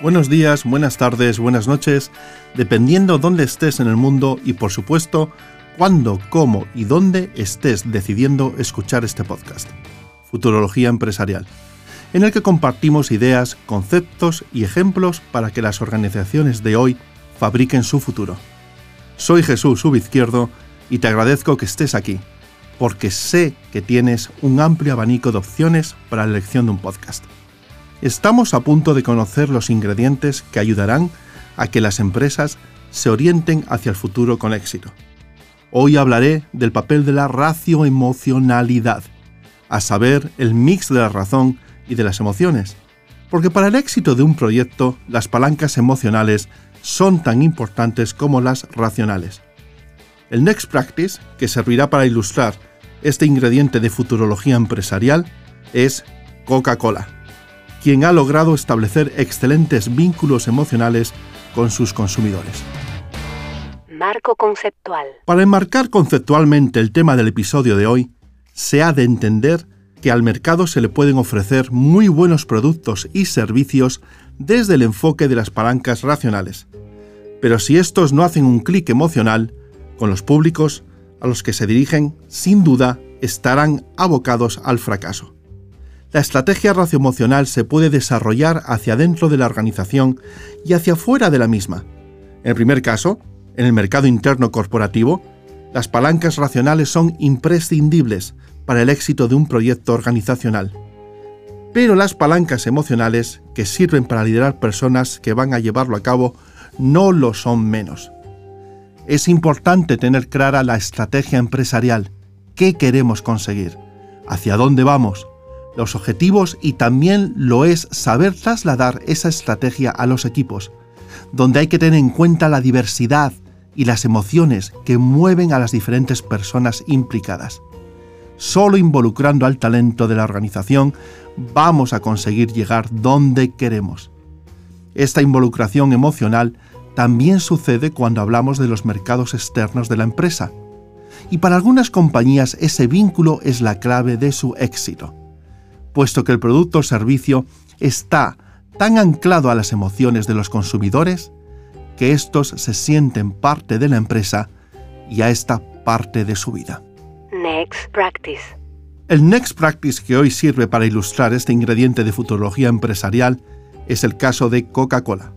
Buenos días, buenas tardes, buenas noches, dependiendo dónde estés en el mundo y por supuesto, cuándo, cómo y dónde estés decidiendo escuchar este podcast. Futurología Empresarial, en el que compartimos ideas, conceptos y ejemplos para que las organizaciones de hoy fabriquen su futuro. Soy Jesús Ubizquierdo y te agradezco que estés aquí, porque sé que tienes un amplio abanico de opciones para la elección de un podcast. Estamos a punto de conocer los ingredientes que ayudarán a que las empresas se orienten hacia el futuro con éxito. Hoy hablaré del papel de la racioemocionalidad, a saber, el mix de la razón y de las emociones. Porque para el éxito de un proyecto, las palancas emocionales son tan importantes como las racionales. El Next Practice, que servirá para ilustrar este ingrediente de futurología empresarial, es Coca-Cola, quien ha logrado establecer excelentes vínculos emocionales con sus consumidores. Marco conceptual. Para enmarcar conceptualmente el tema del episodio de hoy, se ha de entender que al mercado se le pueden ofrecer muy buenos productos y servicios desde el enfoque de las palancas racionales. Pero si estos no hacen un clic emocional con los públicos a los que se dirigen, sin duda estarán abocados al fracaso. La estrategia racioemocional se puede desarrollar hacia dentro de la organización y hacia fuera de la misma. En el primer caso, en el mercado interno corporativo, las palancas racionales son imprescindibles para el éxito de un proyecto organizacional. Pero las palancas emocionales, que sirven para liderar personas que van a llevarlo a cabo, no lo son menos. Es importante tener clara la estrategia empresarial, qué queremos conseguir, hacia dónde vamos, los objetivos y también lo es saber trasladar esa estrategia a los equipos, donde hay que tener en cuenta la diversidad y las emociones que mueven a las diferentes personas implicadas. Solo involucrando al talento de la organización vamos a conseguir llegar donde queremos. Esta involucración emocional también sucede cuando hablamos de los mercados externos de la empresa. Y para algunas compañías ese vínculo es la clave de su éxito puesto que el producto o servicio está tan anclado a las emociones de los consumidores que estos se sienten parte de la empresa y a esta parte de su vida. Next Practice. El Next Practice que hoy sirve para ilustrar este ingrediente de futurología empresarial es el caso de Coca-Cola,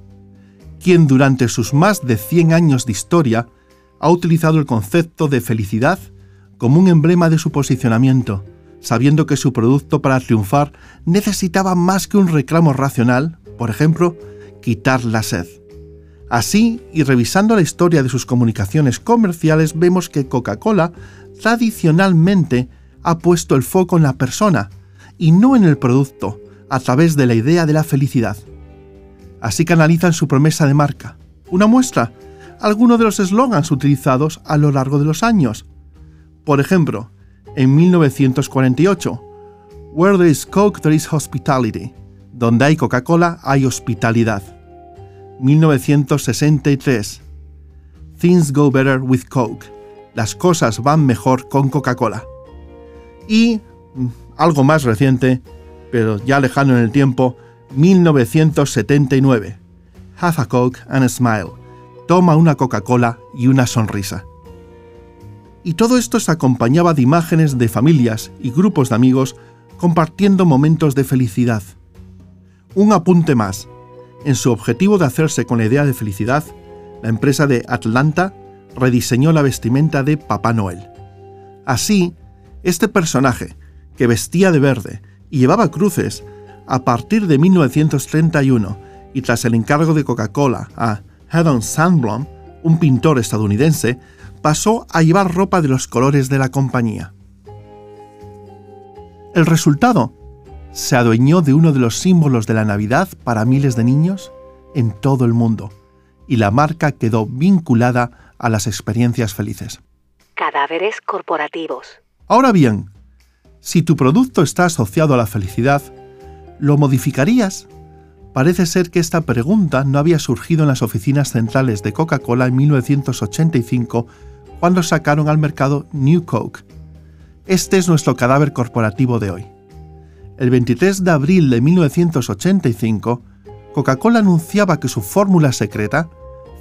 quien durante sus más de 100 años de historia ha utilizado el concepto de felicidad como un emblema de su posicionamiento sabiendo que su producto para triunfar necesitaba más que un reclamo racional, por ejemplo, quitar la sed. Así, y revisando la historia de sus comunicaciones comerciales, vemos que Coca-Cola tradicionalmente ha puesto el foco en la persona y no en el producto, a través de la idea de la felicidad. Así canalizan su promesa de marca. Una muestra, algunos de los eslogans utilizados a lo largo de los años. Por ejemplo, en 1948. Where there is Coke, there is hospitality. Donde hay Coca-Cola, hay hospitalidad. 1963. Things go better with Coke. Las cosas van mejor con Coca-Cola. Y mm, algo más reciente, pero ya lejano en el tiempo, 1979. Have a Coke and a smile. Toma una Coca-Cola y una sonrisa y todo esto se acompañaba de imágenes de familias y grupos de amigos compartiendo momentos de felicidad. Un apunte más. En su objetivo de hacerse con la idea de felicidad, la empresa de Atlanta rediseñó la vestimenta de Papá Noel. Así, este personaje, que vestía de verde y llevaba cruces, a partir de 1931 y tras el encargo de Coca-Cola a Haddon Sandblom, un pintor estadounidense, pasó a llevar ropa de los colores de la compañía. El resultado se adueñó de uno de los símbolos de la Navidad para miles de niños en todo el mundo, y la marca quedó vinculada a las experiencias felices. Cadáveres corporativos. Ahora bien, si tu producto está asociado a la felicidad, ¿lo modificarías? Parece ser que esta pregunta no había surgido en las oficinas centrales de Coca-Cola en 1985 cuando sacaron al mercado New Coke. Este es nuestro cadáver corporativo de hoy. El 23 de abril de 1985, Coca-Cola anunciaba que su fórmula secreta,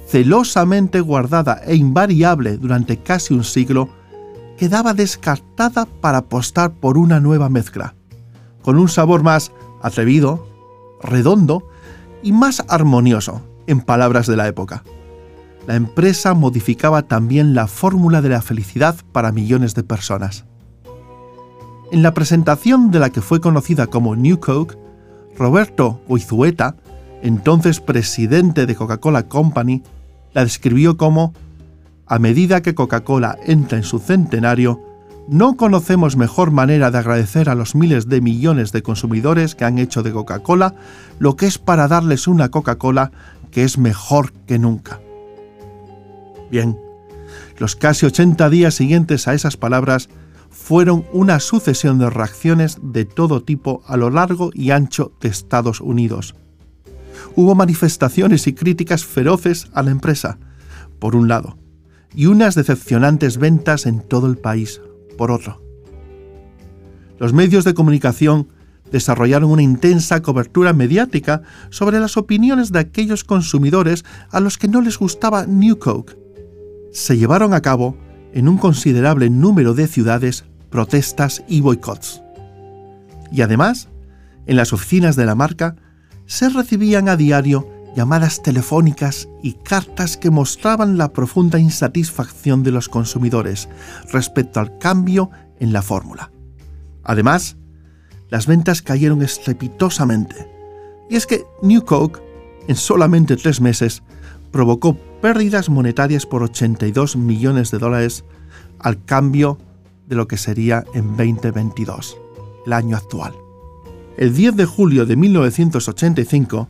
celosamente guardada e invariable durante casi un siglo, quedaba descartada para apostar por una nueva mezcla, con un sabor más atrevido, redondo y más armonioso, en palabras de la época. La empresa modificaba también la fórmula de la felicidad para millones de personas. En la presentación de la que fue conocida como New Coke, Roberto Goizueta, entonces presidente de Coca-Cola Company, la describió como a medida que Coca-Cola entra en su centenario, no conocemos mejor manera de agradecer a los miles de millones de consumidores que han hecho de Coca-Cola lo que es para darles una Coca-Cola que es mejor que nunca. Bien, los casi 80 días siguientes a esas palabras fueron una sucesión de reacciones de todo tipo a lo largo y ancho de Estados Unidos. Hubo manifestaciones y críticas feroces a la empresa, por un lado, y unas decepcionantes ventas en todo el país, por otro. Los medios de comunicación desarrollaron una intensa cobertura mediática sobre las opiniones de aquellos consumidores a los que no les gustaba New Coke. Se llevaron a cabo, en un considerable número de ciudades, protestas y boicots. Y además, en las oficinas de la marca, se recibían a diario llamadas telefónicas y cartas que mostraban la profunda insatisfacción de los consumidores respecto al cambio en la fórmula. Además, las ventas cayeron estrepitosamente. Y es que New Coke, en solamente tres meses, provocó pérdidas monetarias por 82 millones de dólares al cambio de lo que sería en 2022, el año actual. El 10 de julio de 1985,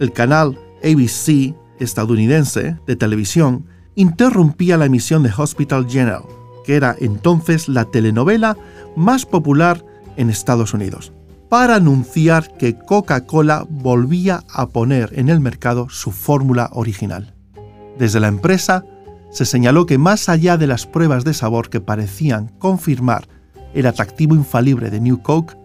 el canal ABC estadounidense de televisión interrumpía la emisión de Hospital General, que era entonces la telenovela más popular en Estados Unidos, para anunciar que Coca-Cola volvía a poner en el mercado su fórmula original. Desde la empresa se señaló que más allá de las pruebas de sabor que parecían confirmar el atractivo infalible de New Coke,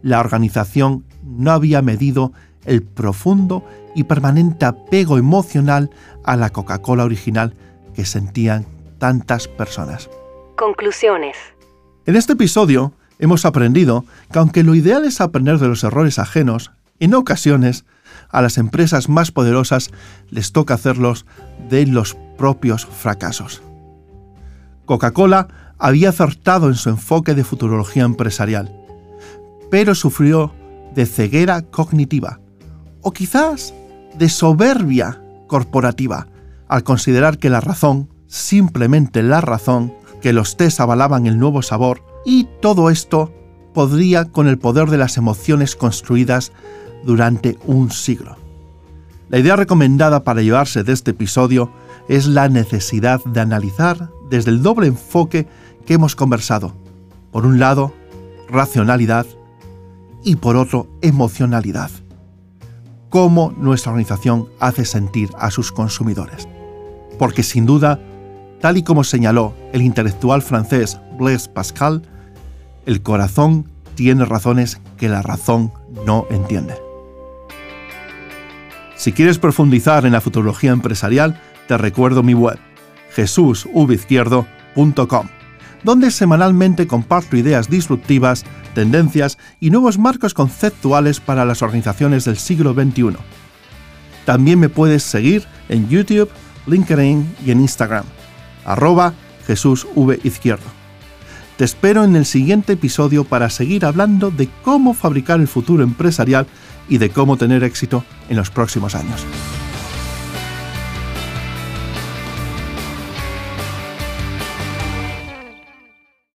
la organización no había medido el profundo y permanente apego emocional a la Coca-Cola original que sentían tantas personas. Conclusiones. En este episodio hemos aprendido que aunque lo ideal es aprender de los errores ajenos, en ocasiones a las empresas más poderosas les toca hacerlos de los propios fracasos. Coca-Cola había acertado en su enfoque de futurología empresarial, pero sufrió de ceguera cognitiva o quizás de soberbia corporativa, al considerar que la razón, simplemente la razón, que los test avalaban el nuevo sabor, y todo esto podría con el poder de las emociones construidas durante un siglo. La idea recomendada para llevarse de este episodio es la necesidad de analizar desde el doble enfoque que hemos conversado. Por un lado, racionalidad y por otro, emocionalidad cómo nuestra organización hace sentir a sus consumidores. Porque sin duda, tal y como señaló el intelectual francés Blaise Pascal, el corazón tiene razones que la razón no entiende. Si quieres profundizar en la futurología empresarial, te recuerdo mi web, jesusvizquierdo.com donde semanalmente comparto ideas disruptivas, tendencias y nuevos marcos conceptuales para las organizaciones del siglo XXI. También me puedes seguir en YouTube, LinkedIn y en Instagram, arroba Jesús Izquierdo. Te espero en el siguiente episodio para seguir hablando de cómo fabricar el futuro empresarial y de cómo tener éxito en los próximos años.